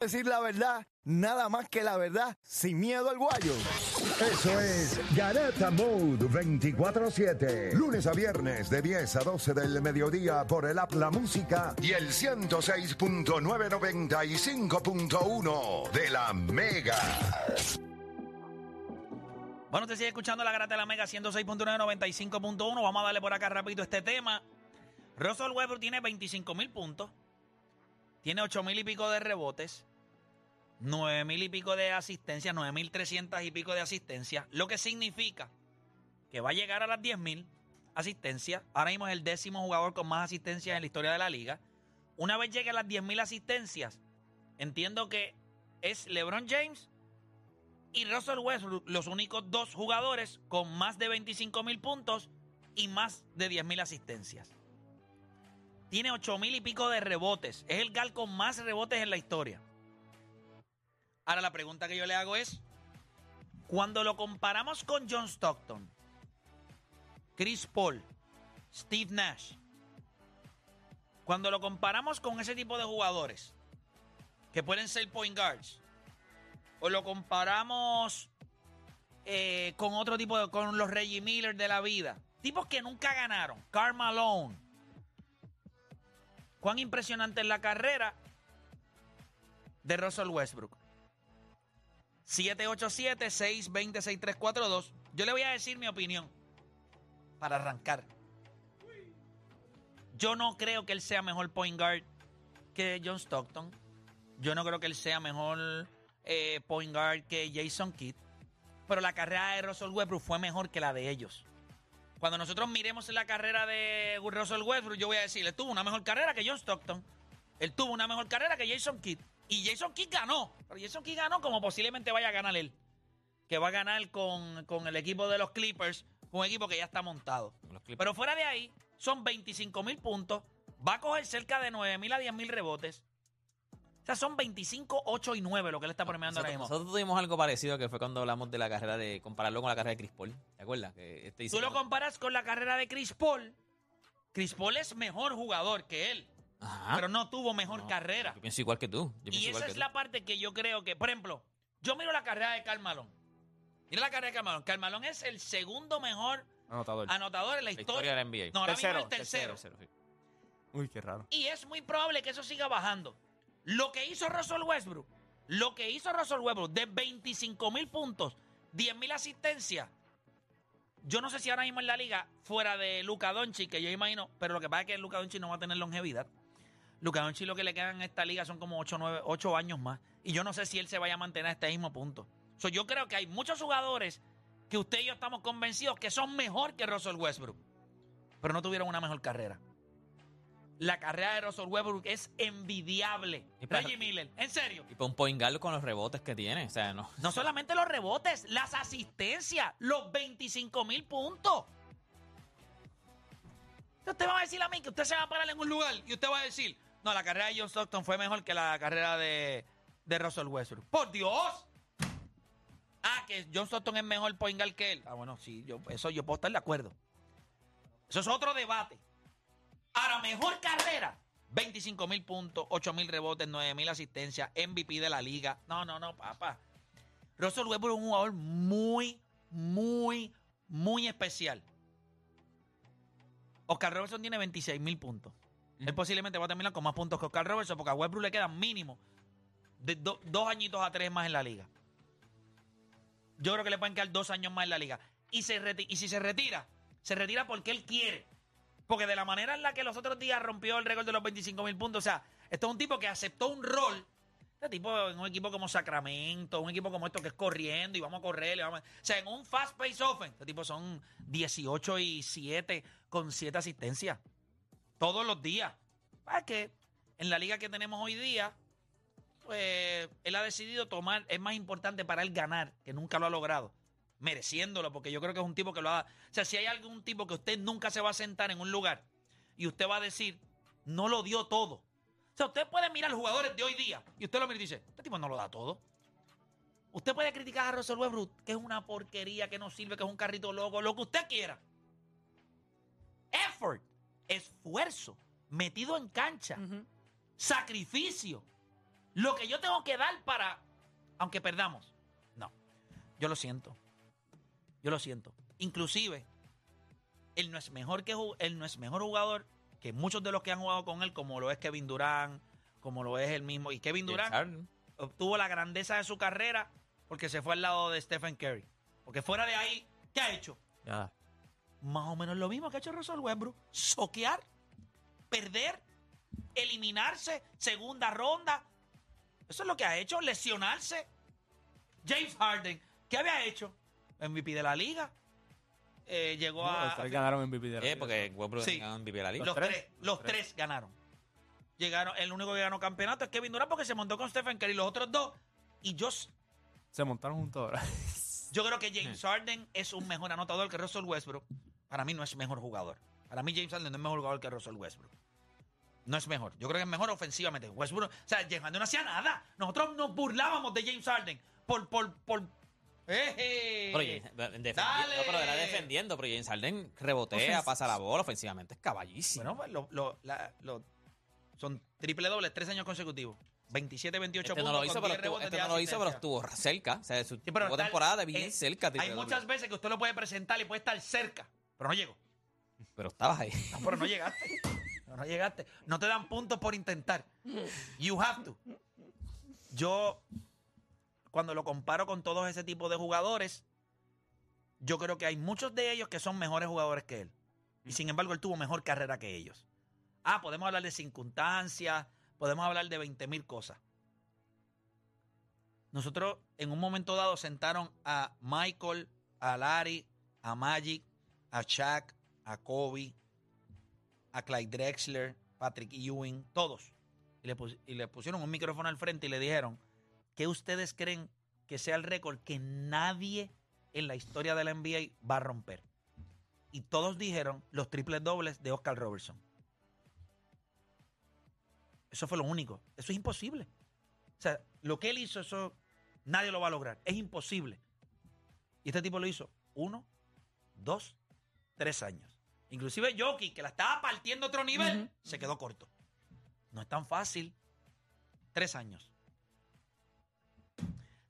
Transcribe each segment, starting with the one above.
Decir la verdad, nada más que la verdad, sin miedo al guayo. Eso es Garata Mode 24-7. Lunes a viernes de 10 a 12 del mediodía por el App La Música y el 106.995.1 de la Mega. Bueno, usted sigue escuchando la Garata de la Mega 106.995.1. Vamos a darle por acá rápido este tema. Russell Westbrook tiene 25 mil puntos. Tiene 8 mil y pico de rebotes. 9 mil y pico de asistencia. 9 mil 300 y pico de asistencia. Lo que significa que va a llegar a las 10 mil asistencias. Ahora mismo es el décimo jugador con más asistencias en la historia de la liga. Una vez llegue a las 10 mil asistencias, entiendo que es LeBron James y Russell Westbrook los únicos dos jugadores con más de 25 mil puntos y más de 10 mil asistencias. Tiene 8 mil y pico de rebotes. Es el gal con más rebotes en la historia. Ahora la pregunta que yo le hago es, cuando lo comparamos con John Stockton, Chris Paul, Steve Nash, cuando lo comparamos con ese tipo de jugadores que pueden ser point guards, o lo comparamos eh, con otro tipo de, con los Reggie Miller de la vida, tipos que nunca ganaron, Karl Malone, cuán impresionante es la carrera de Russell Westbrook. 787-620-6342. Yo le voy a decir mi opinión para arrancar. Yo no creo que él sea mejor point guard que John Stockton. Yo no creo que él sea mejor eh, point guard que Jason Kidd. Pero la carrera de Russell Westbrook fue mejor que la de ellos. Cuando nosotros miremos la carrera de Russell Westbrook, yo voy a decir, él tuvo una mejor carrera que John Stockton. Él tuvo una mejor carrera que Jason Kidd. Y Jason Kidd ganó. Pero Jason Kidd ganó como posiblemente vaya a ganar él. Que va a ganar con, con el equipo de los Clippers, un equipo que ya está montado. Pero fuera de ahí, son 25 mil puntos. Va a coger cerca de 9 mil a 10 mil rebotes. O sea, son 25, 8 y 9 lo que él está premiando ahora mismo. nosotros tuvimos algo parecido que fue cuando hablamos de la carrera de compararlo con la carrera de Chris Paul. ¿Te acuerdas? Que este Tú lo comparas con la carrera de Chris Paul. Chris Paul es mejor jugador que él, Ajá. pero no tuvo mejor No, carrera. Yo pienso igual que tú. Yo pienso Y igual esa que es tú. la parte que yo creo que, por ejemplo, yo miro la carrera de Carmalón. Mira la carrera de Carmalón. Carmalón es el segundo mejor Anotador. anotador en la La historia. historia de la NBA. No, ahora mismo Tercero, el tercero. Tercero, sí. Uy, qué raro. Y es muy probable que eso siga bajando. Lo que hizo Russell Westbrook, lo que hizo Russell Westbrook de 25 mil puntos, 10 mil asistencias. Yo no sé si ahora mismo en la liga, fuera de Luca Doncic, que yo imagino, pero lo que pasa es que Luca Doncic no va a tener longevidad. Luca Doncic lo que le quedan en esta liga son como 8, 9, 8 años más. Y yo no sé si él se vaya a mantener a este mismo punto. So, yo creo que hay muchos jugadores que usted y yo estamos convencidos que son mejor que Russell Westbrook, pero no tuvieron una mejor carrera. La carrera de Russell Westbrook es envidiable. Y para- Reggie Miller, en serio. Y para un point guard con los rebotes que tiene. O sea, no. No solamente los rebotes, las asistencias, los 25 mil puntos. Usted va a decir a mí que usted se va a parar en un lugar y usted va a decir, no, la carrera de John Stockton fue mejor que la carrera de, de Russell Westbrook. ¡Por Dios! Ah, que John Stockton es mejor point que él. Ah, bueno, sí, yo, eso yo puedo estar de acuerdo. Eso es otro debate. Ahora, mejor carrera. 25 mil puntos, 8 mil rebotes, 9 mil asistencias, MVP de la liga. No, no, no, papá. Russell Westbrook es un jugador muy, muy, muy especial. Oscar Robertson tiene 26 mil puntos. Él posiblemente va a terminar con más puntos que Oscar Robertson porque a Westbrook le quedan mínimo de do- dos añitos a tres más en la liga. Yo creo que le pueden quedar dos años más en la liga. Y, se reti- y si se retira, se retira porque él quiere. Porque de la manera en la que los otros días rompió el récord de los 25 mil puntos, o sea, esto es un tipo que aceptó un rol. Este tipo en un equipo como Sacramento, un equipo como esto que es corriendo y vamos a correr. o sea, en un fast pace offense, este tipo son 18 y 7 con 7 asistencias. Todos los días. ¿Para que En la liga que tenemos hoy día, pues él ha decidido tomar, es más importante para él ganar, que nunca lo ha logrado, mereciéndolo, porque yo creo que es un tipo que lo ha... O sea, si hay algún tipo que usted nunca se va a sentar en un lugar y usted va a decir, no lo dio todo. O sea, usted puede mirar jugadores de hoy día y usted lo mira y dice, este tipo no lo da todo. Usted puede criticar a Russell Westbrook, que es una porquería, que no sirve, que es un carrito loco, lo que usted quiera. Effort, esfuerzo, metido en cancha, sacrificio. Lo que yo tengo que dar para, aunque perdamos. No, yo lo siento. Yo lo siento. Inclusive, él no es mejor que él no es mejor jugador que muchos de los que han jugado con él, como lo es Kevin Durant, como lo es el mismo. Y Kevin Harden. obtuvo la grandeza de su carrera porque se fue al lado de Stephen Curry. Porque fuera de ahí, ¿qué ha hecho? Ya. Más o menos lo mismo que ha hecho Russell Westbrook. Soquear, perder, eliminarse, segunda ronda. Eso es lo que ha hecho, lesionarse. James Harden, ¿qué había hecho? MVP de la liga. Eh, llegó No, a... los tres ganaron MVP de la Eh, liga. porque Westbrook Sí. ganó MVP de la liga. Los ¿Los tres, tres? los Los tres ganaron. Llegaron, el único que ganó campeonato es Kevin Durant porque se montó con Stephen Curry. Los otros dos. Y yo, Se montaron juntos ahora. yo creo que James Harden es un mejor anotador que Russell Westbrook. Para mí no es mejor jugador. Para mí James Harden no es mejor jugador que Russell Westbrook. No es mejor. Yo creo que es mejor ofensivamente. Westbrook, o sea, James Harden no hacía nada. Nosotros nos burlábamos de James Harden por, por, por. Pero, James- defendi- Dale. no, pero era defendiendo, pero James Harden rebotea, Ofens- pasa la bola, ofensivamente es caballísimo. Bueno, pues lo, lo- la- lo- son triple dobles tres años consecutivos. 27, 28 este no puntos. lo hizo, pero 10 estuvo, este de no lo hizo, pero estuvo cerca. O sea, su Sí, temporada bien eh, cerca. Hay muchas veces que usted lo puede presentar y puede estar cerca, pero no llegó. Pero estabas ahí. No, pero no llegaste. No, no llegaste. No te dan puntos por intentar. You have to. Yo, cuando lo comparo con todos ese tipo de jugadores, yo creo que hay muchos de ellos que son mejores jugadores que él. Y sin embargo, él tuvo mejor carrera que ellos. Ah, podemos hablar de circunstancias, podemos hablar de 20 mil cosas. Nosotros en un momento dado sentaron a Michael, a Larry, a Magic, a Shaq, a Kobe, a Clyde Drexler, Patrick Ewing, todos. Y le, pusieron un micrófono al frente y le dijeron, ¿qué ustedes creen que sea el récord que nadie en la historia de la NBA va a romper? Y todos dijeron los triples dobles de Oscar Robertson. Eso fue lo único. Eso es imposible. O sea, lo que él hizo, eso nadie lo va a lograr. Es imposible. Y este tipo lo hizo uno, dos, tres años. Inclusive Jokic, que la estaba partiendo a otro nivel, se quedó corto. No es tan fácil. Tres años.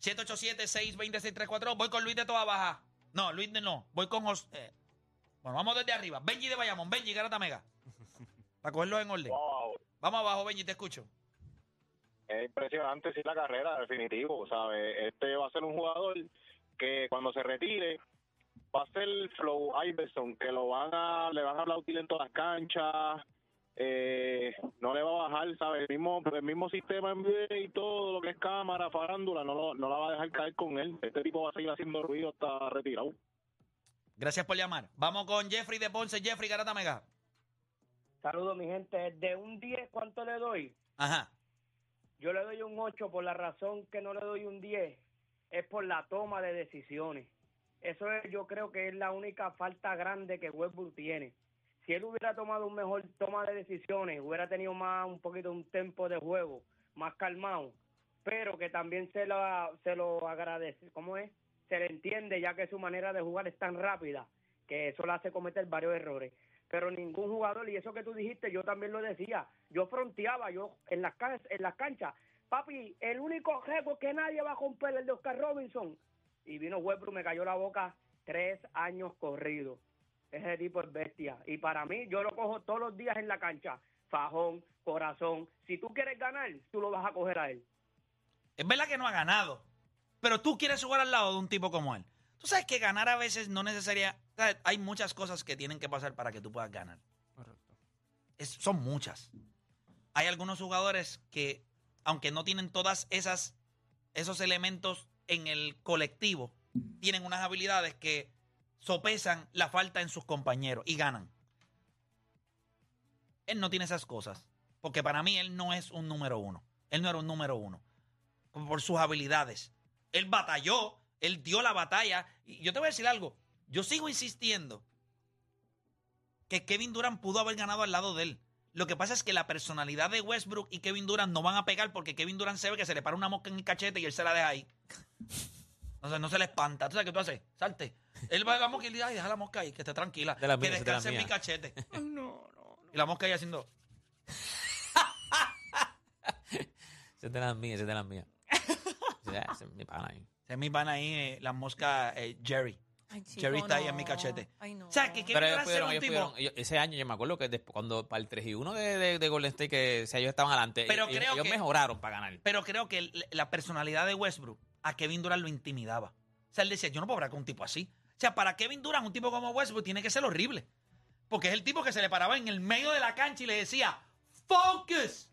787-620-634. Voy con Luis de Toda Baja. No, Luis de no. Voy con José. eh, Bueno, vamos desde arriba. Benji de Bayamón. Benji, Garata Mega. Para cogerlo en orden. Wow, Vamos abajo, Benji, te escucho. es impresionante sí la carrera, definitivo, ¿sabes? Este va a ser un jugador que cuando se retire va a ser Flow Iverson, que lo van a, le van a aplaudir en todas las canchas, eh, no le va a bajar, ¿sabes? El mismo, el mismo sistema NBA y todo lo que es cámara, farándula, no, lo- no la va a dejar caer con él. Este tipo va a seguir haciendo ruido hasta retirado. Gracias por llamar. Vamos con Jeffrey de Ponce. Jeffrey, Garata Mega. Saludos, mi gente. De un 10, ¿cuánto le doy? Ajá. Yo le doy un 8 por la razón que no le doy un 10. Es por la toma de decisiones. Eso es, yo creo que es la única falta grande que Westbrook tiene. Si él hubiera tomado un mejor toma de decisiones, hubiera tenido más, un poquito un tempo de juego, más calmado, pero que también se lo, se lo agradece, ¿cómo es? Se le entiende ya que su manera de jugar es tan rápida que eso le hace cometer varios errores. Pero ningún jugador, y eso que tú dijiste, yo también lo decía, yo fronteaba, yo en las, en las canchas, papi, el único récord que nadie va a romper el de Oscar Robinson. Y vino Westbrook, me cayó la boca tres años corridos. Ese tipo es bestia. Y para mí, yo lo cojo todos los días en la cancha. Fajón, corazón. Si tú quieres ganar, tú lo vas a coger a él. Es verdad que no ha ganado, pero tú quieres jugar al lado de un tipo como él. Tú sabes que ganar a veces no necesaria. Hay muchas cosas que tienen que pasar para que tú puedas ganar. Correcto. Es- son muchas. Hay algunos jugadores que, aunque no tienen todas esas esos elementos en el colectivo, tienen unas habilidades que sopesan la falta en sus compañeros y ganan. Él no tiene esas cosas, porque para mí él no es un número uno. Él no era un número uno, por sus habilidades. Él batalló, él dio la batalla. Y yo te voy a decir algo, yo sigo insistiendo que Kevin Durant pudo haber ganado al lado de él. Lo que pasa es que la personalidad de Westbrook y Kevin Durant no van a pegar porque Kevin Durant se ve que se le para una mosca en el cachete y él se la deja ahí. No, sé, no se le espanta. ¿Tú sabes qué tú haces? Salte. Él va a la mosca y le dice, ay, deja la mosca ahí, que esté tranquila. De la que mía, esa es de la descanse en mi cachete. No, no, Y la mosca ahí haciendo... Ese es de las mías, ese es de las mías. Ese es mi pana ahí. Ese es mi pana ahí, eh, la mosca eh, Jerry. Ay, chico, Jerry está ahí en mi cachete. Ay, no. O sea, que- que- Pero Kevin ellos pudieron, un ellos tipo- pudieron- ellos- ese año yo me acuerdo que después, cuando para el 3 y 1 de, de, de Golden State, que o sea, ellos estaban adelante, Pero ellos, creo ellos que- mejoraron para ganar. Pero creo que el- la personalidad de Westbrook a Kevin Durant lo intimidaba. O sea, él decía, yo no puedo hablar con un tipo así. O sea, para Kevin Durant, un tipo como Westbrook tiene que ser horrible. Porque es el tipo que se le paraba en el medio de la cancha y le decía, ¡Focus!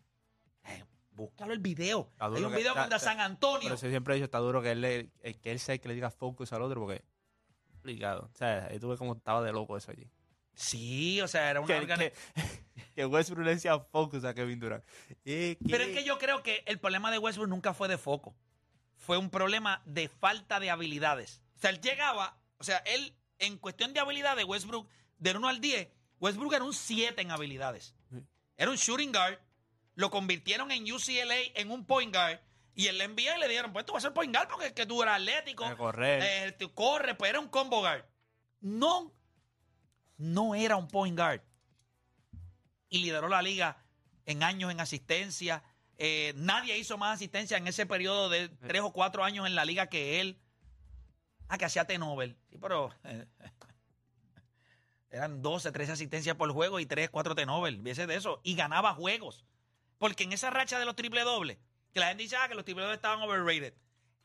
Eh, búscalo el video. Está Hay duro un que- video está- contra está- San Antonio. Pero eso siempre he dicho, está duro que él, le- eh, que él sea el que le diga focus al otro porque complicado. O sea, ahí tuve como estaba de loco eso allí. Sí, o sea, era una Que, que, que Westbrook le decía focus a Kevin Durant. Eh, Pero es que yo creo que el problema de Westbrook nunca fue de foco. Fue un problema de falta de habilidades. O sea, él llegaba, o sea, él, en cuestión de habilidades, Westbrook, del 1 al 10, Westbrook era un 7 en habilidades. Era un shooting guard. Lo convirtieron en UCLA en un point guard. Y la NBA le dijeron, pues tú vas a ser point guard porque es que tú eras atlético. Eh, tú corres, pues era un combo guard. No, no era un point guard. Y lideró la liga en años en asistencia. Eh, nadie hizo más asistencia en ese periodo de tres o cuatro años en la liga que él. Ah, que hacía T-Nobel. Sí, pero eh, eran 12, 13 asistencias por juego y 3, 4 T-Nobel. Viese de eso. Y ganaba juegos. Porque en esa racha de los triple dobles, que la gente dice ah, que los triple dobles estaban overrated,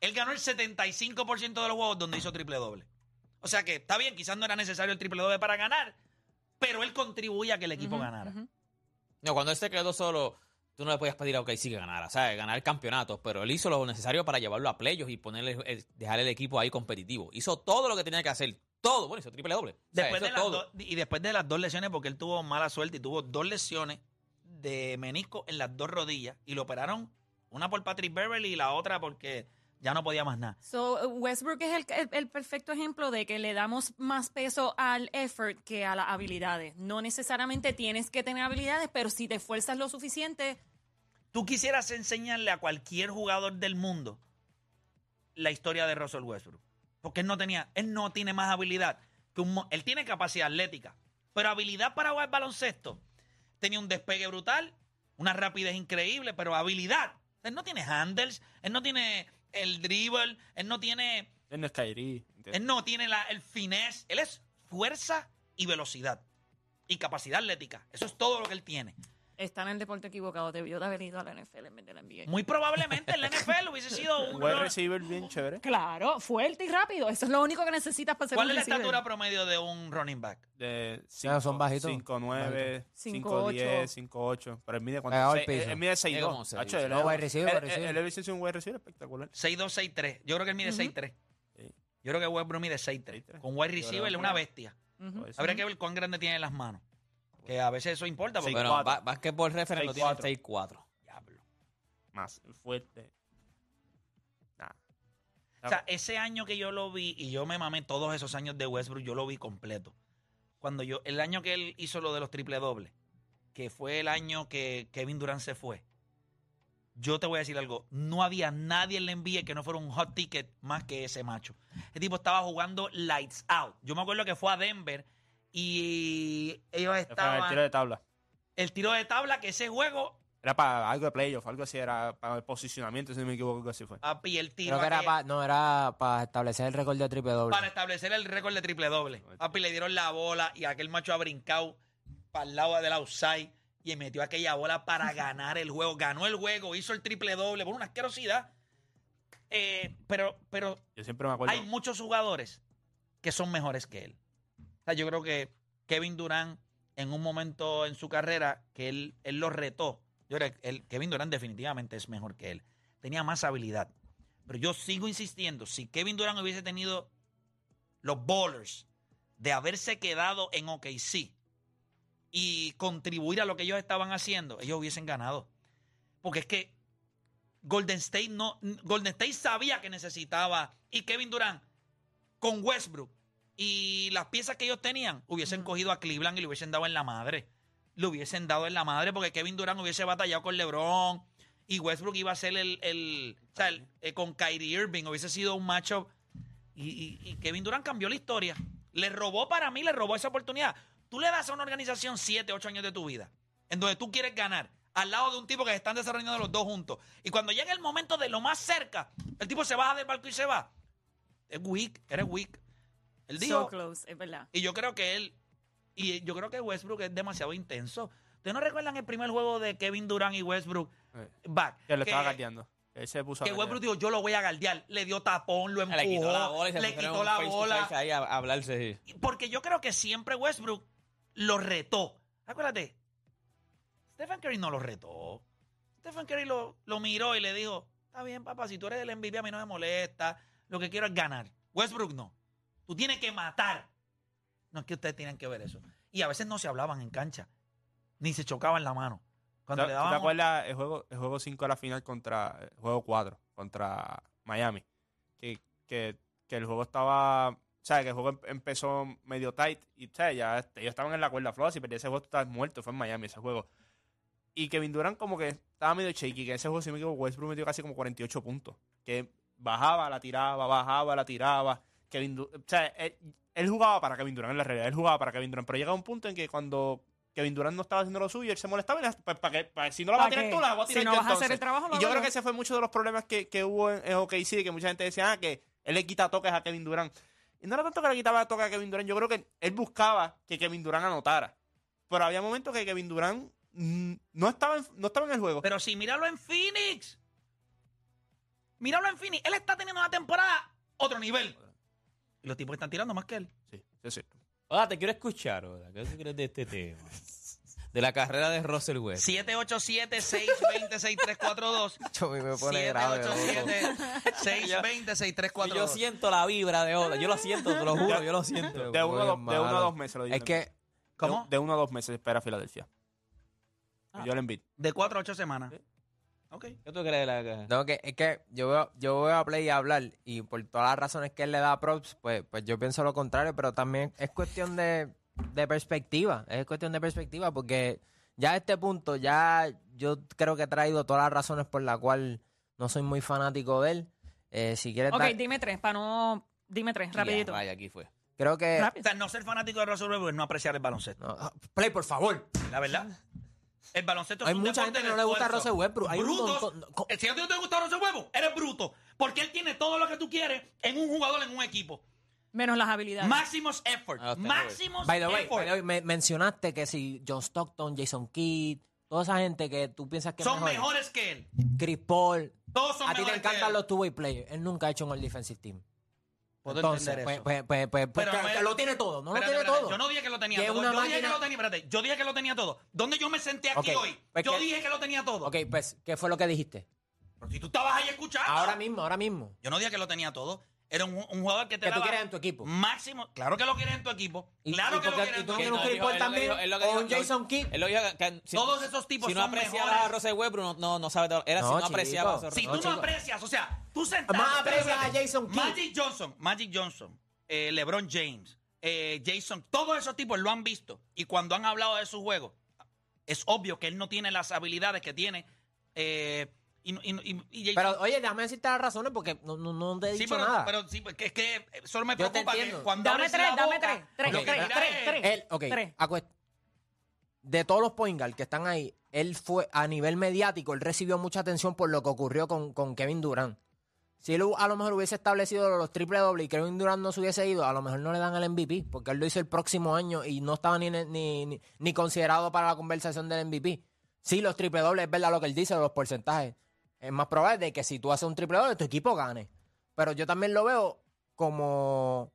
él ganó el 75% de los juegos donde hizo triple doble. O sea que está bien, quizás no era necesario el triple doble para ganar, pero él contribuía a que el equipo ganara. No, cuando él se quedó solo, tú no le podías pedir a OK sí que ganara, ¿sabes? Ganar campeonatos, pero él hizo lo necesario para llevarlo a playoffs y ponerle, el- dejar el equipo ahí competitivo. Hizo todo lo que tenía que hacer. Todo. Bueno, hizo triple doble. O sea, Después de las todo. dos- y después de las dos lesiones, porque él tuvo mala suerte y tuvo dos lesiones de menisco en las dos rodillas y lo operaron, una por Patrick Beverly y la otra porque ya no podía más nada. So, Westbrook es el, el- el perfecto ejemplo de que le damos más peso al effort que a las habilidades. No necesariamente tienes que tener habilidades, pero si te esfuerzas lo suficiente, Tú quisieras enseñarle a cualquier jugador del mundo la historia de Russell Westbrook. Porque él no tenía, él no tiene más habilidad que un él tiene capacidad atlética, pero habilidad para jugar baloncesto. Tenía un despegue brutal, una rapidez increíble, pero habilidad. Él no tiene handles, él no tiene el dribble, él no tiene, Él no es Kyrie. él no tiene la- el finesse, él es fuerza y velocidad y capacidad atlética. Eso es todo lo que él tiene. Está en el deporte equivocado. Debió de haber ido a la NFL en vez de la NBA. Muy probablemente en la NFL hubiese sido un wide receiver bien chévere. Claro, fuerte y rápido. Eso es lo único que necesitas para ser ¿Cuál un es la receiver. estatura promedio de un running back? De Ya, son bajitos. 5'9, Cinco, 5'10, 5'8. Pero él mide cuánto? Piso. Él mide Es como 6'2. seis, Hacho, sí. él No, wide receiver, él- hubiese sido un wide receiver espectacular. 6'2", 6'3". Yo creo que él mide Ujú. 6'3". Sí. Yo creo que Westbrook mide 6'3". 6'3". Con wide receiver es una bestia. Pues, Habría que ver cuán grande tiene las manos. Que a veces eso importa porque... Bueno, Basketball Reference lo tiene 6'4". 6'4". Diablo. Más fuerte. Nah. O sea, ese año que yo lo vi, y yo me mamé todos esos años de Westbrook, yo lo vi completo. Cuando yo, el año que él hizo lo de los triple dobles, que fue el año que Kevin Durant se fue, yo te voy a decir algo, no había nadie en la NBA que no fuera un hot ticket más que ese macho. El tipo estaba jugando lights out. Yo me acuerdo que fue a Denver y ellos fue el estaban... tiro de tabla. el tiro de tabla, que ese juego, Era para algo de playoff, algo así, era para el posicionamiento, si no me equivoco, algo así fue. papi, el tiro Creo que era aquel- pa- no era para establecer el récord de triple doble. para establecer el récord de triple doble. Papi, le dieron la bola y aquel macho ha brincado para el lado del outside y metió aquella bola para ganar el juego. Ganó el juego, hizo el triple doble por una asquerosidad. Eh, pero, pero Yo siempre me acuerdo. hay muchos jugadores que son mejores que él. O sea, yo creo que Kevin Durant, en un momento en su carrera, que él, él lo retó. Yo creo que Kevin Durant definitivamente es mejor que él. Tenía más habilidad. Pero yo sigo insistiendo, si Kevin Durant hubiese tenido los bowlers de haberse quedado en OKC y contribuir a lo que ellos estaban haciendo, ellos hubiesen ganado. Porque es que Golden State no Golden State sabía que necesitaba y Kevin Durant con Westbrook y las piezas que ellos tenían hubiesen cogido a Cleveland y le hubiesen dado en la madre. Le hubiesen dado en la madre porque Kevin Durant hubiese batallado con LeBron y Westbrook iba a ser el, el, o sea, el- eh, con Kyrie Irving hubiese sido un matchup y, y- y Kevin Durant cambió la historia. Le robó para mí, le robó esa oportunidad. Tú le das a una organización 7, 8 años de tu vida en donde tú quieres ganar al lado de un tipo que se están desarrollando los dos juntos. Y cuando llega el momento de lo más cerca, el tipo se baja del barco y se va. Es weak, eres weak. Él dijo, So close, es verdad. y yo creo que él, y yo creo que Westbrook es demasiado intenso. ¿Ustedes no recuerdan el primer juego de Kevin Durant y Westbrook? Eh, Back. Que lo estaba guardeando. Él se puso que. Westbrook dijo, yo lo voy a guardear. Le dio tapón, lo empujó, Le quitó la bola y se le quitó la bola. ahí a, a hablarse. sí. Porque yo creo que siempre Westbrook lo retó. Acuérdate, Stephen Curry no lo retó. Stephen Curry lo, lo miró y le dijo, está bien, papá, si tú eres el MVP a mí no me molesta. Lo que quiero es ganar. Westbrook no. Tú tienes que matar. No es que ustedes tienen que ver eso. Y a veces no se hablaban en cancha. Ni se chocaban la mano. Cuando ¿Te, le te daban... acuerdas el juego, el juego 5 a la final contra el juego 4 contra Miami? Que, que, que el juego estaba. O sea, que el juego em- empezó medio tight y o sea, ya ellos estaban en la cuerda floja. Si perdías ese juego, tú estabas muerto. Fue en Miami ese juego. Y Kevin Durant, como que estaba medio shaky. Que ese juego, si me equivoco, Westbrook metió casi como 48 puntos. Que bajaba, la tiraba, bajaba, la tiraba. Kevin o sea, él, él jugaba para Kevin Durant en la realidad. Él jugaba para Kevin Durant. Pero llega un punto en que cuando Kevin Durant no estaba haciendo lo suyo, él se molestaba y le- pues, para que, para- si no la vas a ¿Pa' Ah, tirar tú, la voy a Si tirar no yo vas a hacer el trabajo, Y yo creo que ese fue mucho de los problemas que, que hubo en, en OKC, que mucha gente decía ah, que él le quita toques a Kevin Durant. Y no era tanto que le quitaba toques a Kevin Durant, yo creo que él buscaba que Kevin Durant anotara. Pero había momentos que Kevin Durant no, estaba en, no estaba en el juego. Pero sí, míralo en Phoenix. Míralo en Phoenix. Él está teniendo una temporada otro nivel. Y los tipos están tirando más que él. sí, sí, sí. Oda, te quiero escuchar, Oda. ¿Qué tú crees de este tema? De la carrera de Russell West. 787-620-6342. Yo me me pone grave. loco. 787-620-6342. Y yo siento la vibra de Oda. Yo lo siento, te lo juro, yo lo siento. De uno, a dos- de uno a dos meses lo digo. Es que ¿Cómo? De, de uno a dos meses espera Filadelfia. Ah. Yo le envidio. De 4 a 8 semanas. Ok. ¿Qué tú crees de la No, que, es que yo veo, yo veo a Play hablar y por todas las razones que él le da props, pues, pues yo pienso lo contrario, pero también es cuestión de, de perspectiva, es cuestión de perspectiva, porque ya a este punto, ya yo creo que he traído todas las razones por las cuales no soy muy fanático de él. Eh, si quieres Ok, dar- dime tres, para no... Dime tres, rapidito. Vaya, aquí fue. creo que... O sea, no ser fanático de Russell Westbrook es no apreciar el baloncesto. No, Play, por favor. La verdad. El baloncesto es Hay un mucha deporte gente que no le gusta. Russell Westbrook. Hay un Brutos. montón- Si a ti no te gusta Russell Westbrook, eres bruto. Porque él tiene todo lo que tú quieres en un jugador, en un equipo. Menos las habilidades. Máximos effort. Ah, Máximos By the way, effort. by the way, me- mencionaste que si John Stockton, Jason Kidd, toda esa gente que tú piensas que es Son mejor, mejores que él. Chris Paul, Todos son a ti te mejores que encantan él. los two-way players. Él nunca ha hecho en el defensive team. Puedo Entonces, entender pues, eso. pues, pues, pues, pues, Pero que- me- que lo tiene todo, no Espérate, lo tiene espérate, todo. Yo no dije que lo tenía Que es todo. una Yo dije que máquina- lo tenía, espérate, yo dije que lo tenía todo. ¿Dónde yo me senté aquí Ok, hoy? pues yo que- dije que lo tenía todo. Ok, pues, ¿qué fue lo que dijiste? Pero si tú estabas ahí escuchando. Ahora mismo, ahora mismo. Yo no dije que lo tenía todo. Era un, un jugador que te Que tú daba quieres en tu equipo. Máximo. Claro que lo quieres en tu equipo. Claro que lo quieres en tu equipo. un también, o un Jason Kidd. Él lo dijo que- que si- Todos esos tipos Si no son apreciaba mejores. a Russell Westbrook, no, no, no sabe todo. Era No, si no chico. apreciaba a Si tú no chico. aprecias, o sea, tú sentaste. Más aprecias a Jason Kidd. Magic Johnson, Magic Johnson, eh, LeBron James, eh, Jason, todos esos tipos lo han visto. Y cuando han hablado de su juego, es obvio que él no tiene las habilidades que tiene. eh, y, y- y- y Jason- Pero, oye, déjame decirte las razones porque no, no, no te he sí, dicho pero, nada. pero sí, porque es que solo me preocupa que cuando Dame tres, la dame boca, tres, tres, tres, tres, es- tres. Él, ok, Tres. acuest- de todos los point guard que están ahí, él fue a nivel mediático, él recibió mucha atención por lo que ocurrió con, con Kevin Durant. Si él a lo mejor hubiese establecido los triple doble y Kevin Durant no se hubiese ido, a lo mejor no le dan el MVP, porque él lo hizo el próximo año y no estaba ni, ni, ni, ni considerado para la conversación del MVP. Sí, los triple dobles es verdad lo que él dice, los porcentajes. Es más probable de que si tú haces un triple doble, tu equipo gane. Pero yo también lo veo como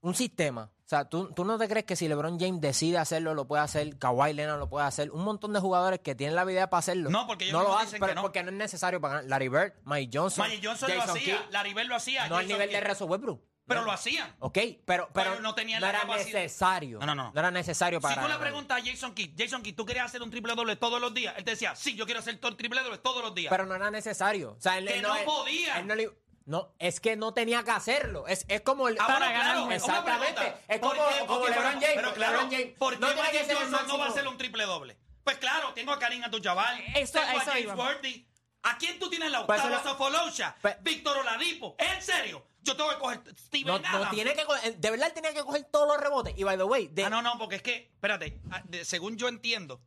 un sistema. O sea, ¿tú, tú no te crees que si LeBron James decide hacerlo, lo puede hacer, Kawhi Leonard lo puede hacer, un montón de jugadores que tienen la habilidad para hacerlo. No, porque ellos no lo hacen, pero que no. porque no es necesario para ganar. Larry Bird, Mike Johnson, Magic Johnson lo hacía, Kidd, Larry Bird lo hacía. no al nivel de. Russell Westbrook. Pero lo hacían. Ok, pero, pero, Pero no tenían la era capacidad. necesario. No, no, no. No era necesario para Si tú le preguntas a Jason Kidd, Jason Kidd, ¿tú querías hacer un triple doble todos los días? Él te decía, sí, yo quiero hacer todo el triple doble todos los días. Pero no era necesario. O sea, él, Que él no él- podía. él no, le- no, es que no tenía que hacerlo. Es, es como el. Ah, bueno, claro, una Exactamente. pregunta. Es ¿Por como, qué? como Ok, LeBron pero- James. Pero claro, LeBron James ¿por qué no tiene que Magic ser el Johnson no va a hacer un triple doble? Pues claro, tengo a Karim Abdul-Jabbar, Eso- tengo a eso James iba. Worthy. ¿A quién tú tienes la Pues octava? eso lo- Sofolosha, Pues- Víctor Oladipo. ¿En serio? Yo tengo que coger Steven No, tiene que coger- de verdad él tenía que coger todos los rebotes. Y by the way, de, Ah, no, no, porque es que, espérate, ah, según yo entiendo,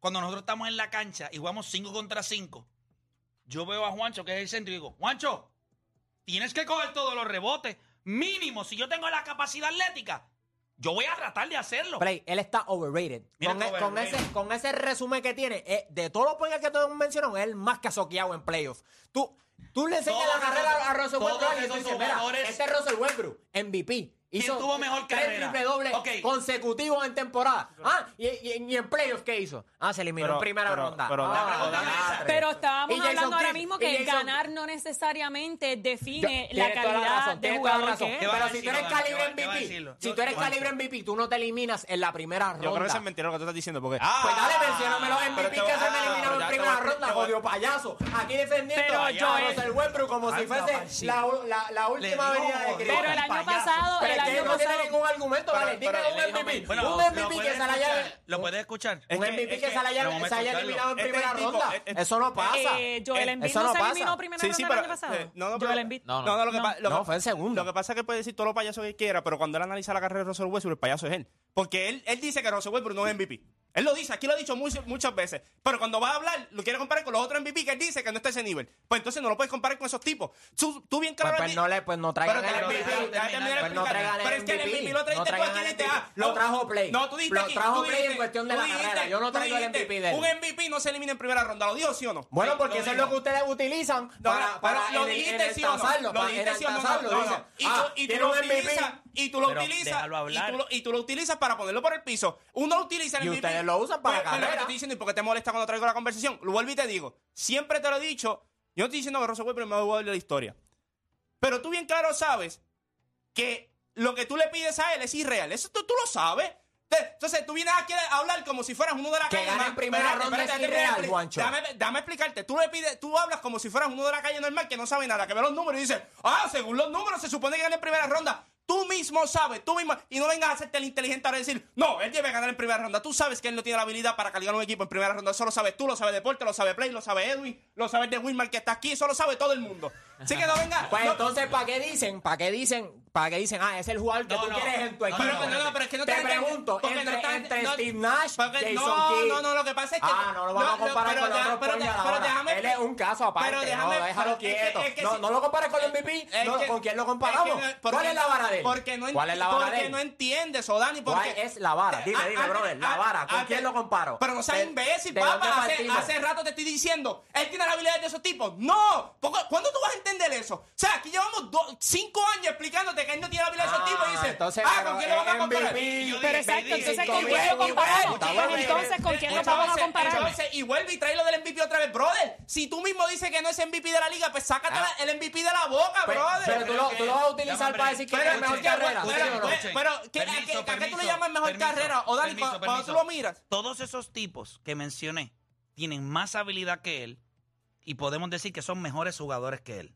cuando nosotros estamos en la cancha y jugamos 5 contra 5, yo veo a Juancho, que es el centro, y digo, Juancho, tienes que coger todos los rebotes. Mínimo, si yo tengo la capacidad atlética, yo voy a tratar de hacerlo. Play, él está overrated. Con, e- con ese, con ese resumen que tiene, eh, de todos los points que todos mencionaron, es el más casoqueado en playoffs. Tú, tú le enseñas Todos la carrera esos- a Russell Westbrook y tú dices, mira, este es Russell Westbrook, MVP. Hizo tuvo mejor tres carrera? triple dobles Ok. consecutivos en temporada. Ah, y, y- y en playoffs, ¿qué hizo? Ah, se eliminó Pero- en primera pero- ronda. pero Ah, la pregunta es esa. diantre. Pero estábamos Y Jason hablando ahora Kidd, mismo y que Jason- ganar no necesariamente define Yo- la tienes toda calidad razón, de tienes toda la jugador razón. que es. ¿Qué va a Pero si tú eres calibre va- qué va a MVP, decirlo? si tú eres calibre MVP, tú no te eliminas en la primera ronda. Yo creo que eso es mentira lo que tú estás diciendo, porque... Pues dale, mencióname los MVP que se ah, eliminado pero en primera ronda, jodido payaso. Aquí defendiendo Pero a Joel- Russell Westbrook como si fuese la, la, la última digo, avenida de Cristo. Pero el año payaso. pasado, Pero el es que no tiene ningún argumento, vale. Dime un MVP. Bueno, un MVP que se la haya... Lo puedes escuchar. Es Un que- MVP que se la haya, eliminado en Este primera tipo- ronda. este- Eso no pasa. Eh, Joel Eh, Embiid eso no se pasa. eliminó en primera ronda el año pasado. eh, no, Joel Embiid. No, no. No, no, lo que, No. fue en segundo. Lo que pasa es que puede decir todo lo payaso que quiera, pero cuando él analiza la carrera de Russell Westbrook, el payaso es él. Porque él, él dice que Russell Westbrook no es MVP. Él lo dice, aquí lo ha dicho muchas, muchas veces. Pero cuando va a hablar, lo quiere comparar con los otros MVP que él dice que no está a ese nivel. Pues entonces no lo puedes comparar con esos tipos. Tú, tú bien Pues, claro pues di- no le, pues no traigan Pero el MVP. de Pues no Pero es que el MVP. Lo trajiste tú aquí dijiste, ah, Lo trajo Play. No, tú dijiste Lo trajo Play en cuestión de la carrera. Yo no traigo el MVP de él. Un MVP no se elimina en primera ronda, ¿lo dijo sí o no? Bueno, porque eso es lo que ustedes utilizan para, pero lo dijiste sí o no. Lo dijiste sí o no. Y tú, ah, y tú lo utilizas, y tú lo Pero utilizas, y tú lo, y tú lo utilizas para ponerlo por el piso. Uno lo utiliza en Y el MVP. ustedes lo usan para Pues, lo que carrera. te estoy diciendo y por qué te molesta cuando traigo la conversación. Lo vuelvo y te digo. Siempre te lo he dicho. Yo no estoy diciendo que Russell Westbrook es el mejor jugador de la historia. Pero tú bien claro sabes que lo que tú le pides a él es irreal. Eso tú, tú lo sabes. Te- Entonces tú vienes aquí a hablar como si fueras uno de la Que calle. gane normal. en primera ronda espérate, es déjame irreal, expli- Juancho. Déjame, déjame explicarte. Tú le pides, tú hablas como si fueras uno de la calle normal que no sabe nada, que ve los números y dice, ah, según los números se supone que gana en primera ronda. Tú mismo sabes, tú mismo, y no vengas a hacerte el inteligente ahora y decir, no, él debe ganar en primera ronda. Tú sabes que él no tiene la habilidad para cargar un equipo en primera ronda. Eso lo sabes tú, lo sabe Deporte, lo sabe Play, lo sabe Edwin, lo sabe de Wilmar que está aquí, eso lo sabe todo el mundo. Así que no vengas. Pues no- entonces, ¿para qué dicen? ¿Para qué dicen? ¿Para qué dicen? Ah, es el jugador que No, tú no. quieres en tu No, equipo. Pero, porque entre, no estás- entre no- Steve Nash, porque- Jason no, Kidd. no, no, lo que pasa es que- Ah, no lo vamos a comparar no, con pero otros pero pero déjame- Él es un caso aparte, pero déjame- no, déjalo pero es que- quieto. es que no, si- no lo compares con el MVP, que- ¿con quién lo comparamos? porque- ¿Cuál es la vara de él? Porque no, ¿Cuál es la vara de porque no entiendes, Odani. ¿Cuál Porque, es la vara? Dime, Ah, dime, ah, brother, la ah, vara. ¿Con quién lo comparo? Pero no seas ¿De- imbécil, papá. Hace, hace rato te estoy diciendo, él tiene la habilidad de esos tipos. No. ¿Cuándo tú vas a entender eso? O sea, aquí llevamos cinco años explicándote que él no tiene la habilidad de esos tipos y dices, ah, pero ¿con quién lo vamos a comparar? Pero exacto, entonces ¿con quién lo comparamos? Pues entonces, ¿con quién lo vamos a comparar? entonces, y vuelve y trae lo del MVP otra vez, brother. Si tú mismo dices que no es MVP de la liga, pues sácate la- el MVP de la boca, Pues, brother. pero tú lo, tú lo vas a utilizar para decir que Pero, es la mejor carrera, pero, ¿sí o no? pero, Escuchen, pero, ¿qué- permiso, a qué- a qué tú le llamas mejor permiso, carrera? O Dani, permiso, cu- cuando tú lo miras. Todos esos tipos que mencioné tienen más habilidad que él y podemos decir que son mejores jugadores que él.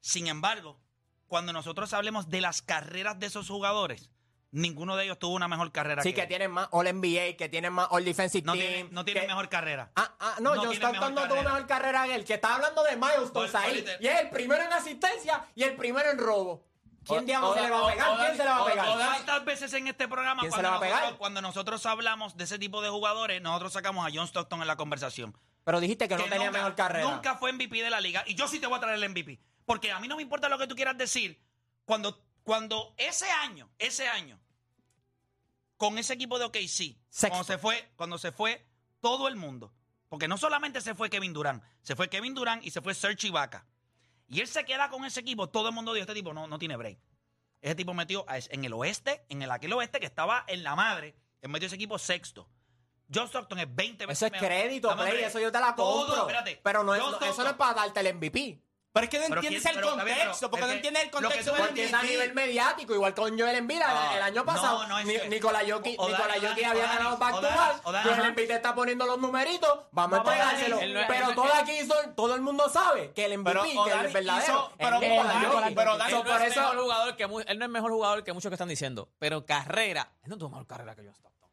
Sin embargo, cuando nosotros hablemos de las carreras de esos jugadores, ninguno de ellos tuvo una mejor carrera Sí, que que tienen más All NBA, que tienen más All Defensive No Team. tiene, no tiene que- mejor carrera. Ah, ah, no, No John Stockton no tuvo mejor carrera que él, que está hablando de milestones Por- ahí. Y es el primero en asistencia y el primero en robo. ¿Quién diablos se le va a pegar? ¿Quién se le va a pegar? ¿Cuántas veces en este programa, ¿Quién se cuando le va a pegar? nosotros, cuando nosotros hablamos de ese tipo de jugadores, nosotros sacamos a John Stockton en la conversación? Pero dijiste que no tenía nunca- mejor carrera. Nunca fue MVP de la liga. Y yo sí te voy a traer el MVP. Porque a mí no me importa lo que tú quieras decir. Cuando, cuando ese año, ese año, con ese equipo de OKC, Sexto. cuando se fue, cuando se fue todo el mundo. Porque no solamente se fue Kevin Durant, se fue Kevin Durant y se fue Serge Ibaka. Y él se queda con ese equipo, todo el mundo dijo, este tipo no, no tiene break. Ese tipo metió en el oeste, en el aquel oeste que estaba en la madre, él metió ese equipo sexto. John Stockton es 20 veces Eso es mejor. crédito, Play, eso yo te la Todo, compro. espérate. pero no es, eso no es para darte el MVP. Pero es que no entiendes quién- el pero, pero contexto, porque es no que entiendes el lo que contexto tú del Porque es a nivel mediático, igual con Joel Embiid el- Ah, el año pasado. no, no, es Ni- que- Nicolás Jokic O- Nicolás Jokic había ganado back to Odani, back. Joel ajá. Embiid te está poniendo los numeritos. Vamos a Vamos a entregárselo. darle, él no es- Pero él- todo él- aquí son- todo el mundo sabe que el MVP, Pero que el verdadero. es pero Nicolás Odani- Jokic. pero Odani- Él So, no, por es eso- mejor jugador que mu- él no es mejor jugador que muchos que están diciendo, pero carrera, él no tuvo mejor carrera que John Stockton.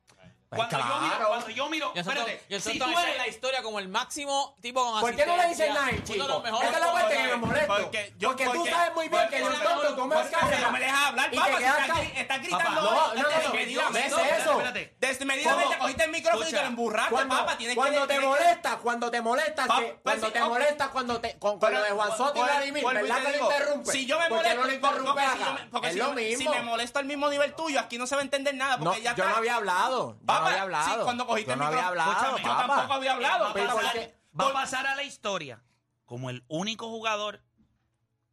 Cuando, yo miro, cuando yo miro, John espérate, John si tú está eres, la historia como el máximo tipo con ¿Por qué no le dicen de chico? Esta es la parte que me molesto. Porque yo- porque tú sabes muy bien que porque- Stockton toma porque- porque carrera no me dejas hablar, y papá, te si quedas estás gritando Papá, no, no, no, desmedidamente. cogiste el micrófono y te lo emburraste, Cuando, papá. Tienes cuando que, te tienes que- molesta, cuando te molesta, que- pues cuando te ok. molesta, cuando te, con, con lo de Juan Soto y Vladimir, ¿verdad que lo interrumpe? Si yo me ¿Por qué molesto, no lo interrumpe yo acá? me- es yo me- mismo. Si me molesto al mismo nivel tuyo, aquí no se va a entender nada. No, Porque ya yo está- no había hablado. Yo Papá, no había hablado. sí, cuando cogiste yo el no había micrófono, hablado, escúchame, yo papá. tampoco había hablado. Pero papá. pasar- ¿por qué? va a pasar a la historia como el único jugador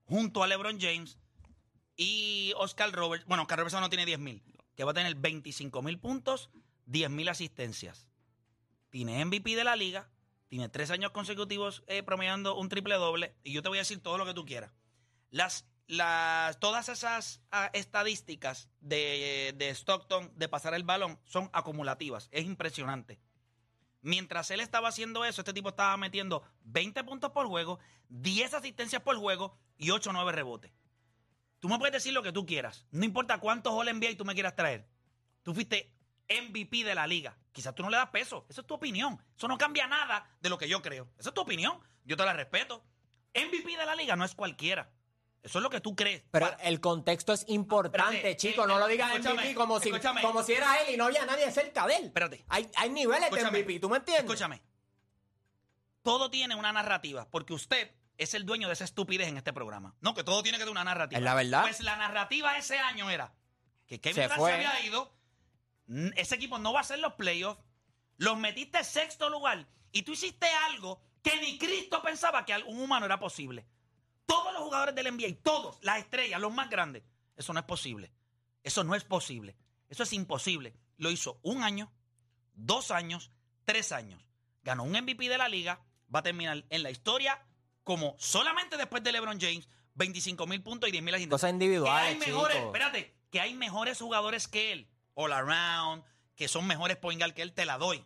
junto a LeBron James y Oscar Roberts. Bueno, Oscar Robertson no tiene 10 mil, que va a tener 25 mil puntos, 10 mil asistencias. Tiene MVP de la liga, tiene tres años consecutivos eh, promediando un triple doble, y yo te voy a decir todo lo que tú quieras. Las, las, todas esas ah, estadísticas de, de Stockton de pasar el balón son acumulativas. Es impresionante. Mientras él estaba haciendo eso, este tipo estaba metiendo 20 puntos por juego, 10 asistencias por juego y 8 o 9 rebotes. Tú me puedes decir lo que tú quieras. No importa cuántos All NBA tú me quieras traer. Tú fuiste MVP de la liga. Quizás tú no le das peso. Esa es tu opinión. Eso no cambia nada de lo que yo creo. Esa es tu opinión. Yo te la respeto. MVP de la liga no es cualquiera. Eso es lo que tú crees. Pero Para- el contexto es importante, Espérate, chico. eh, no eh, lo digas escúchame, MVP como si, escúchame. como si era él y no había nadie cerca de él. Espérate. Hay, hay niveles Escúchame. de MVP, ¿tú me entiendes? Escúchame. Todo tiene una narrativa, porque usted es el dueño de esa estupidez en este programa. No, que todo tiene que tener una narrativa. Es la verdad. Pues la narrativa ese año era que Kevin Se Durant se había ido, ese equipo no va a hacer los playoffs, los metiste en sexto lugar y tú hiciste algo que ni Cristo pensaba que un humano era posible. Todos los jugadores del NBA, todos, las estrellas, los más grandes, eso no es posible. Eso no es posible. Eso es imposible. Lo hizo un año, dos años, tres años. Ganó un MVP de la liga, va a terminar en la historia como solamente después de LeBron James, 25 mil puntos y 10 mil. Cosas individuales, Que hay mejores, chico. espérate, que hay mejores jugadores que él, all around, que son mejores point guard que él, te la doy.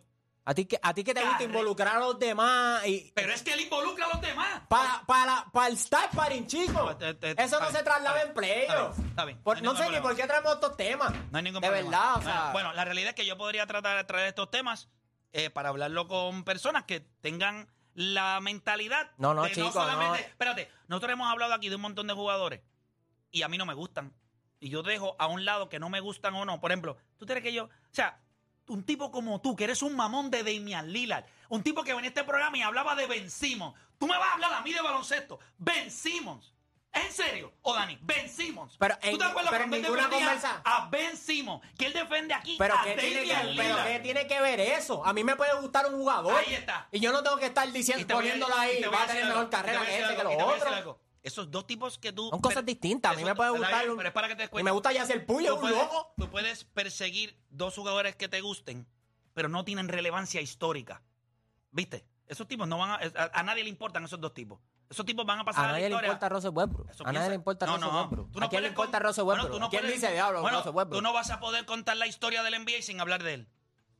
A ti, que- a ti que te gusta involucrar a los demás y... Pero es que él involucra a los demás. Para, para, para el start paring, chico. Te- te- Eso no se traslada en playoff. bien, está bien, Por- no sé ni por qué traemos estos temas. No hay ningún De problema. verdad, o Bueno, sea- Bueno, la realidad es que yo podría tratar de traer estos temas eh, para hablarlo con personas que tengan la mentalidad. No, no, de chico, solamente- no. Espérate, nosotros hemos hablado aquí de un montón de jugadores y a mí no me gustan. Y yo dejo a un lado que no me gustan o no. Por ejemplo, tú tienes que yo. O sea, un tipo como tú, que eres un mamón de Damian Lillard, un tipo que venía a este programa y hablaba de Ben Simmons. Tú me vas a hablar a mí de baloncesto. Ben Simmons. ¿Es en serio? O Dani, Ben Simmons. Pero ¿Tú en- te acuerdas pero cuando él ninguna conversa- a Ben Simmons? Que él defiende aquí Pero a ¿qué, tiene que, pero Lillard. ¿qué tiene que ver eso? A mí me puede gustar un jugador. Ahí está. Y yo no tengo que estar diciendo, poniéndolo ahí, va a tener mejor carrera que ese, que los otros. Esos dos tipos que tú... Son cosas distintas. A mí eso- me puede gustar bien, un- Pero es para que te des cuenta. me gusta ya el Puyo, un puedes, loco. tú puedes perseguir dos jugadores que te gusten, pero no tienen relevancia histórica. ¿Viste? Esos tipos no van a... A, a nadie le importan esos dos tipos. Esos tipos van a pasar A a, la nadie le historia. importa Russell Westbrook. A nadie le importa No, Russell no, Westbrook. no ¿A quién le importa con- Russell Bueno, Westbrook? tú no ¿Quién puedes- dice diablo bueno, Russell Westbrook? Tú no vas a poder contar la historia del NBA sin hablar de él.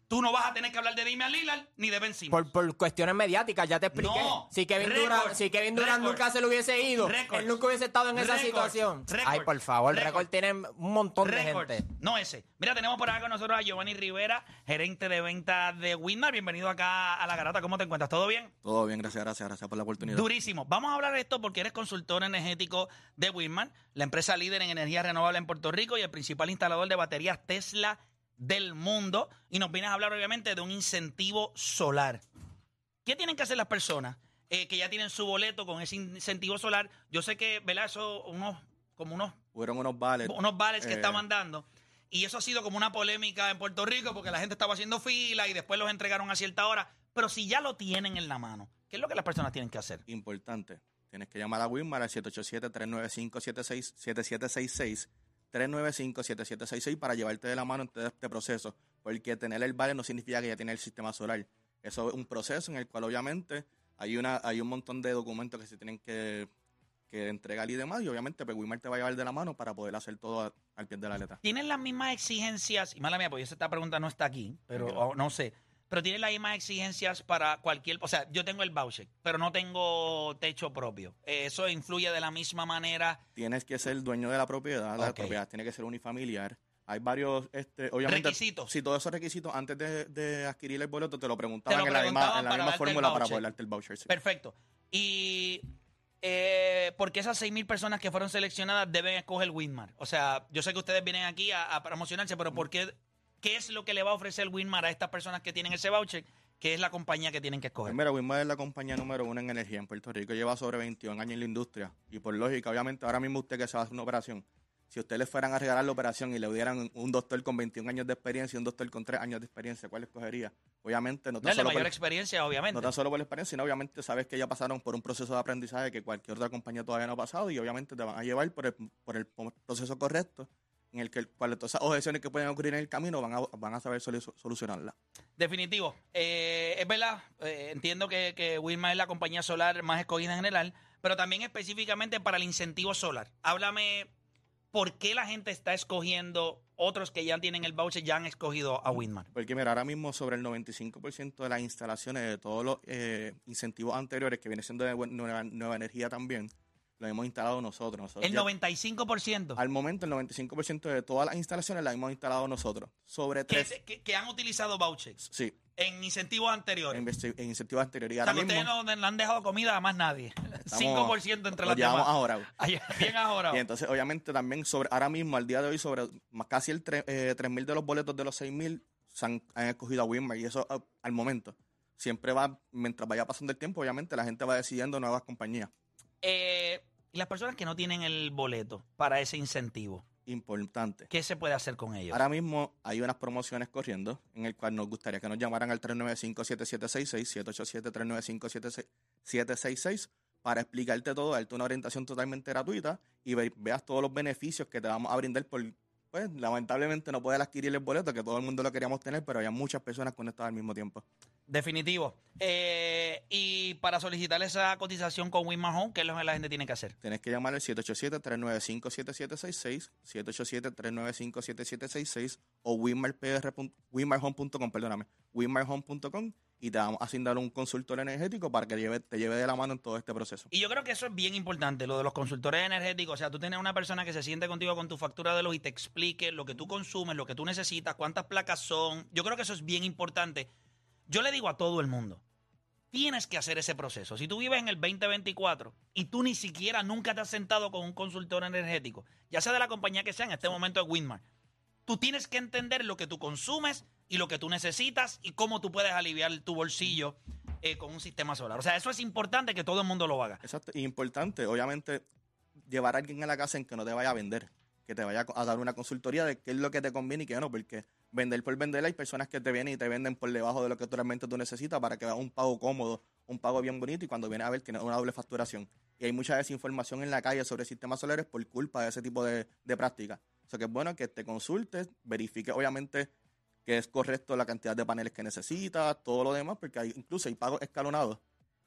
Tú no vas a tener que hablar de Damian Lillard ni de Ben Simmons. Por, por cuestiones mediáticas, ya te expliqué. No. si Kevin Récord. Durant, si Kevin Durant Récord. nunca se le hubiese ido, Récord. él nunca hubiese estado en esa Récord. situación. Récord. Ay, por favor, Récord. Record tiene un montón Récord. de gente. No ese. Mira, tenemos por acá con nosotros a Giovanni Rivera, gerente de ventas de Winmar. Bienvenido acá a La Garata. ¿Cómo te encuentras? ¿Todo bien? Todo bien, gracias, gracias, gracias por la oportunidad. Durísimo. Vamos a hablar de esto porque eres consultor energético de Winmar, la empresa líder en energía renovable en Puerto Rico y el principal instalador de baterías Tesla del mundo. Y nos vienes a hablar, obviamente, de un incentivo solar. ¿Qué tienen que hacer las personas eh, que ya tienen su boleto con ese incentivo solar? Yo sé que, ¿verdad? Eso, unos, como unos Hubieron unos vales. unos vales que eh, estaban dando. Y eso ha sido como una polémica en Puerto Rico porque la gente estaba haciendo fila y después los entregaron a cierta hora. Pero si ya lo tienen en la mano, ¿qué es lo que las personas tienen que hacer? Importante. Tienes que llamar a Winmar al 787-395-7766. 395-7766 para llevarte de la mano en todo este proceso. Porque tener el vale no significa que ya tiene el sistema solar. Eso es un proceso en el cual obviamente hay una hay un montón de documentos que se tienen que, que entregar y demás. Y obviamente pues, Winmar te va a llevar de la mano para poder hacer todo a- al pie de la letra. ¿Tienen las mismas exigencias? Y mala mía, porque esta pregunta no está aquí, pero no sé. Pero tienen las mismas exigencias para cualquier. O sea, yo tengo el voucher, pero no tengo techo propio. Eh, ¿Eso influye de la misma manera? tienes que ser dueño de la propiedad, la propiedad tiene que ser unifamiliar, Hay varios, este, obviamente. Requisitos. Sí, todos esos requisitos antes de, de adquirir el boleto te lo preguntaban Te lo en la misma, preguntaban en la misma fórmula para poder darte el voucher. sí. Perfecto. Y eh, porque esas 6.000 personas que fueron seleccionadas deben escoger Winmar. O sea, yo sé que ustedes vienen aquí a, a promocionarse, pero ¿por qué, qué es lo que le va a ofrecer Winmar a estas personas que tienen ese voucher? ¿Qué es la compañía que tienen que escoger? Pues mira, Winmar es la compañía número uno en energía en Puerto Rico. Lleva sobre 21 años en la industria. Y por lógica, obviamente, ahora mismo usted que se va a hacer una operación, si ustedes le fueran a regalar la operación y le dieran un doctor con 21 años de experiencia y un doctor con 3 años de experiencia, ¿cuál escogería? Obviamente, no tan, de solo mayor por, experiencia, obviamente. no tan solo por la experiencia, sino obviamente sabes que ya pasaron por un proceso de aprendizaje que cualquier otra compañía todavía no ha pasado y obviamente te van a llevar por el, por el proceso correcto en el que todas esas objeciones que pueden ocurrir en el camino van a, van a saber solu- solucionarlas. Definitivo. Eh, es verdad, eh, entiendo que, que Wilmar es la compañía solar más escogida en general, pero también específicamente para el incentivo solar. Háblame por qué la gente está escogiendo, otros que ya tienen el voucher ya han escogido a Winmar. Porque mira, ahora mismo sobre el 95% de las instalaciones de todos los eh, incentivos anteriores, que viene siendo de nueva energía también, lo hemos instalado nosotros. nosotros El ya- 95% al momento, el 95% de todas las instalaciones las hemos instalado nosotros. Sobre tres, que- que han utilizado vouchers sí, en incentivos anteriores. en, incentivos anteriores. O sea, ahora que mismo ustedes no le han dejado comida a más nadie. 5% entre las llevamos demás. ahora. Bien ahora. Y entonces, obviamente, también sobre ahora mismo, al día de hoy, sobre más casi el tre- eh, 3.000 de los boletos de los 6.000 se han, han escogido a Winmar. Y eso ah, al momento. Siempre va, mientras vaya pasando el tiempo, obviamente, la gente va decidiendo nuevas compañías. Eh, las personas que no tienen el boleto para ese incentivo, Importante. ¿qué se puede hacer con ellos? Ahora mismo hay unas promociones corriendo en el cual nos gustaría que nos llamaran al 395-7766, 787-395-766 para explicarte todo, darte una orientación totalmente gratuita y ve- veas todos los beneficios que te vamos a brindar por, pues, lamentablemente no poder adquirir el boleto, que todo el mundo lo queríamos tener, pero había muchas personas conectadas al mismo tiempo. Definitivo. Eh, y para solicitar esa cotización con Home, ¿qué es lo que la gente tiene que hacer? Tienes que llamar al 787-395-7766, 787-395-7766 o winmarpr pun- winmarhome.com, perdóname, winmarhome.com y te vamos a asignar un consultor energético para que te lleve de la mano en todo este proceso. Y yo creo que eso es bien importante, lo de los consultores energéticos. O sea, tú tienes una persona que se siente contigo con tu factura de luz y te explique lo que tú consumes, lo que tú necesitas, cuántas placas son. Yo creo que eso es bien importante. Yo le digo a todo el mundo, tienes que hacer ese proceso. Si tú vives en el 2024 y tú ni siquiera nunca te has sentado con un consultor energético, ya sea de la compañía que sea, en este momento es Winmar, tú tienes que entender lo que tú consumes y lo que tú necesitas y cómo tú puedes aliviar tu bolsillo eh, con un sistema solar. O sea, eso es importante que todo el mundo lo haga. Exacto, y importante, obviamente, llevar a alguien a la casa en que no te vaya a vender, que te vaya a dar una consultoría de qué es lo que te conviene y qué no, porque vender por vender hay personas que te vienen y te venden por debajo de lo que tú realmente tú necesitas para que hagas un pago cómodo, un pago bien bonito y cuando vienes a ver tienes una doble facturación. Y hay mucha desinformación en la calle sobre sistemas solares por culpa de ese tipo de, de prácticas. O sea que es bueno que te consultes, verifiques obviamente que es correcto la cantidad de paneles que necesitas, todo lo demás, porque hay, incluso hay pagos escalonados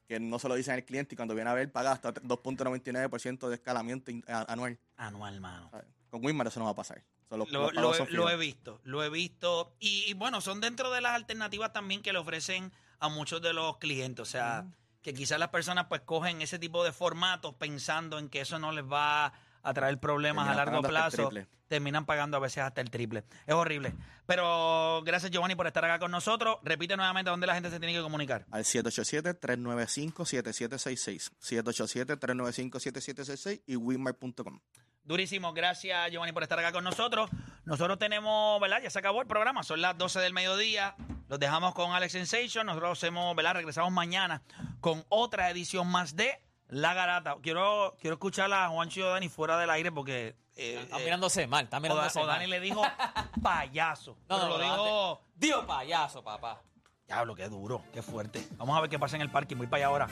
que no se lo dicen al cliente y cuando viene a ver paga hasta 2.99% de escalamiento anual. Anual, mano. Con Winmar eso no va a pasar. Los- Lo, los lo pagos he, son lo fijos. he visto, lo he visto. Y, y bueno, son dentro de las alternativas también que le ofrecen a muchos de los clientes. O sea, que quizás las personas pues cogen ese tipo de formatos pensando en que eso no les va a traer problemas a largo plazo. Terminan pagando a veces hasta el triple. Es horrible. Pero gracias Giovanni por estar acá con nosotros. Repite nuevamente dónde la gente se tiene que comunicar. Al 787-395-7766. 787-395-7766 y winmar.com. Durísimo, gracias Giovanni por estar acá con nosotros. Nosotros tenemos, ¿verdad? Ya se acabó el programa, son las 12 del mediodía. Los dejamos con Alex Sensation. Nosotros hacemos, ¿verdad? Regresamos mañana con otra edición más de La Garata. Quiero, quiero escuchar a Juancho y Dani fuera del aire porque. eh, Están eh, mirándose mal, están mirándose o. Dani le dijo payaso. No, no, lo no, dijo. Dios payaso, papá. Diablo, qué duro, qué fuerte. Vamos a ver qué pasa en el parque. Voy para allá ahora.